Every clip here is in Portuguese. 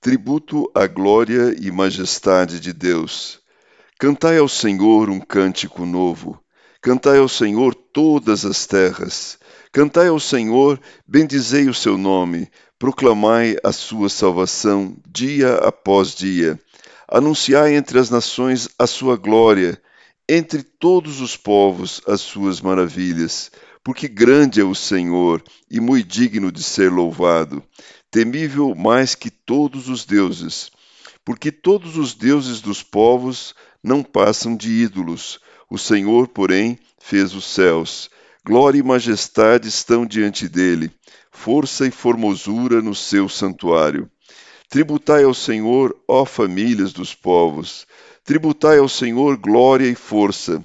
Tributo à glória e majestade de Deus. Cantai ao Senhor um cântico novo. Cantai ao Senhor todas as terras. Cantai ao Senhor, bendizei o seu nome. Proclamai a sua salvação dia após dia. Anunciai entre as nações a sua glória, entre todos os povos as suas maravilhas porque grande é o Senhor e muito digno de ser louvado, temível mais que todos os deuses. Porque todos os deuses dos povos não passam de ídolos, o Senhor, porém, fez os céus. Glória e majestade estão diante dele, força e formosura no seu santuário. Tributai ao Senhor, ó famílias dos povos, tributai ao Senhor glória e força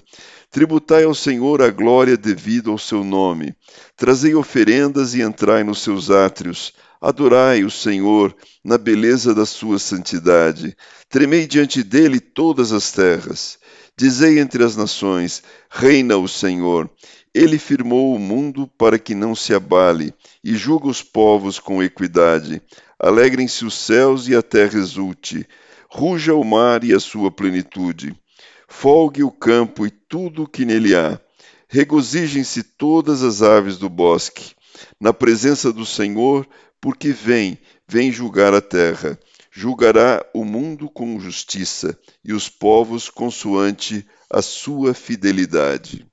Tributai ao Senhor a glória devida ao seu nome. Trazei oferendas e entrai nos seus átrios. Adorai o Senhor na beleza da sua santidade. Tremei diante dele todas as terras. Dizei entre as nações: Reina o Senhor. Ele firmou o mundo para que não se abale, e julga os povos com equidade. Alegrem-se os céus e a terra exulte. Ruja o mar e a sua plenitude folgue o campo e tudo o que nele há. Regozijem-se todas as aves do bosque, na presença do Senhor, porque vem, vem julgar a terra. Julgará o mundo com justiça e os povos consoante a sua fidelidade.